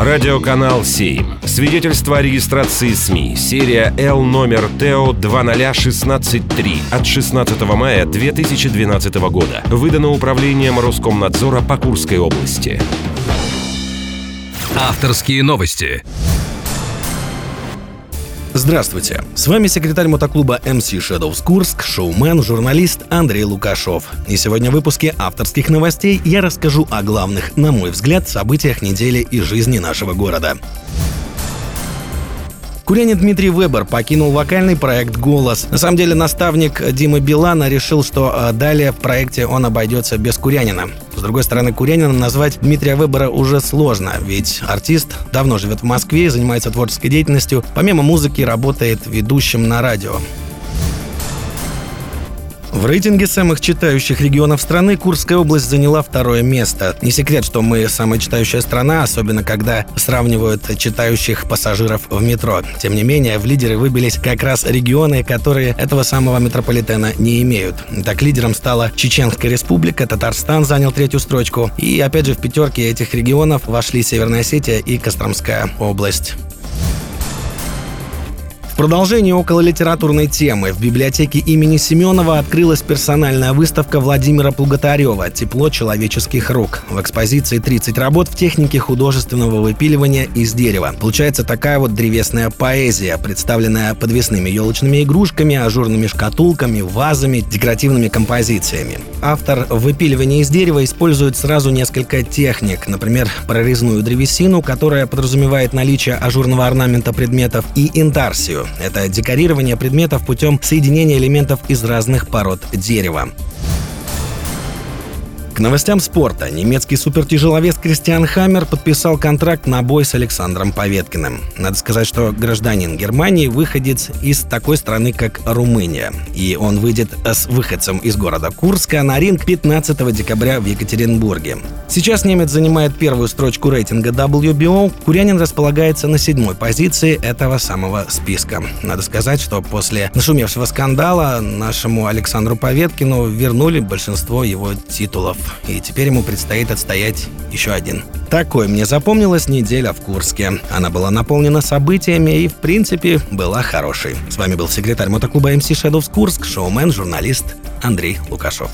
Радиоканал 7. Свидетельство о регистрации СМИ. Серия Л номер ТО 20163 от 16 мая 2012 года. Выдано управлением Роскомнадзора по Курской области. Авторские новости. Здравствуйте! С вами секретарь мотоклуба MC Shadows Курск, шоумен, журналист Андрей Лукашов. И сегодня в выпуске авторских новостей я расскажу о главных, на мой взгляд, событиях недели и жизни нашего города. Курянин Дмитрий Вебер покинул вокальный проект «Голос». На самом деле наставник Димы Билана решил, что э, далее в проекте он обойдется без Курянина. С другой стороны, Курянином назвать Дмитрия Вебера уже сложно, ведь артист давно живет в Москве и занимается творческой деятельностью. Помимо музыки работает ведущим на радио. В рейтинге самых читающих регионов страны Курская область заняла второе место. Не секрет, что мы самая читающая страна, особенно когда сравнивают читающих пассажиров в метро. Тем не менее, в лидеры выбились как раз регионы, которые этого самого метрополитена не имеют. Так, лидером стала Чеченская республика, Татарстан занял третью строчку. И опять же в пятерке этих регионов вошли Северная Осетия и Костромская область продолжение около литературной темы в библиотеке имени Семенова открылась персональная выставка Владимира Плуготарева «Тепло человеческих рук». В экспозиции 30 работ в технике художественного выпиливания из дерева. Получается такая вот древесная поэзия, представленная подвесными елочными игрушками, ажурными шкатулками, вазами, декоративными композициями. Автор выпиливания из дерева использует сразу несколько техник, например, прорезную древесину, которая подразумевает наличие ажурного орнамента предметов, и интарсию, это декорирование предметов путем соединения элементов из разных пород дерева. К новостям спорта. Немецкий супертяжеловес Кристиан Хаммер подписал контракт на бой с Александром Поветкиным. Надо сказать, что гражданин Германии выходец из такой страны, как Румыния. И он выйдет с выходцем из города Курска на ринг 15 декабря в Екатеринбурге. Сейчас немец занимает первую строчку рейтинга WBO. Курянин располагается на седьмой позиции этого самого списка. Надо сказать, что после нашумевшего скандала нашему Александру Поветкину вернули большинство его титулов и теперь ему предстоит отстоять еще один. Такой мне запомнилась неделя в Курске. Она была наполнена событиями и, в принципе, была хорошей. С вами был секретарь мотоклуба MC Shadows Курск, шоумен, журналист Андрей Лукашов.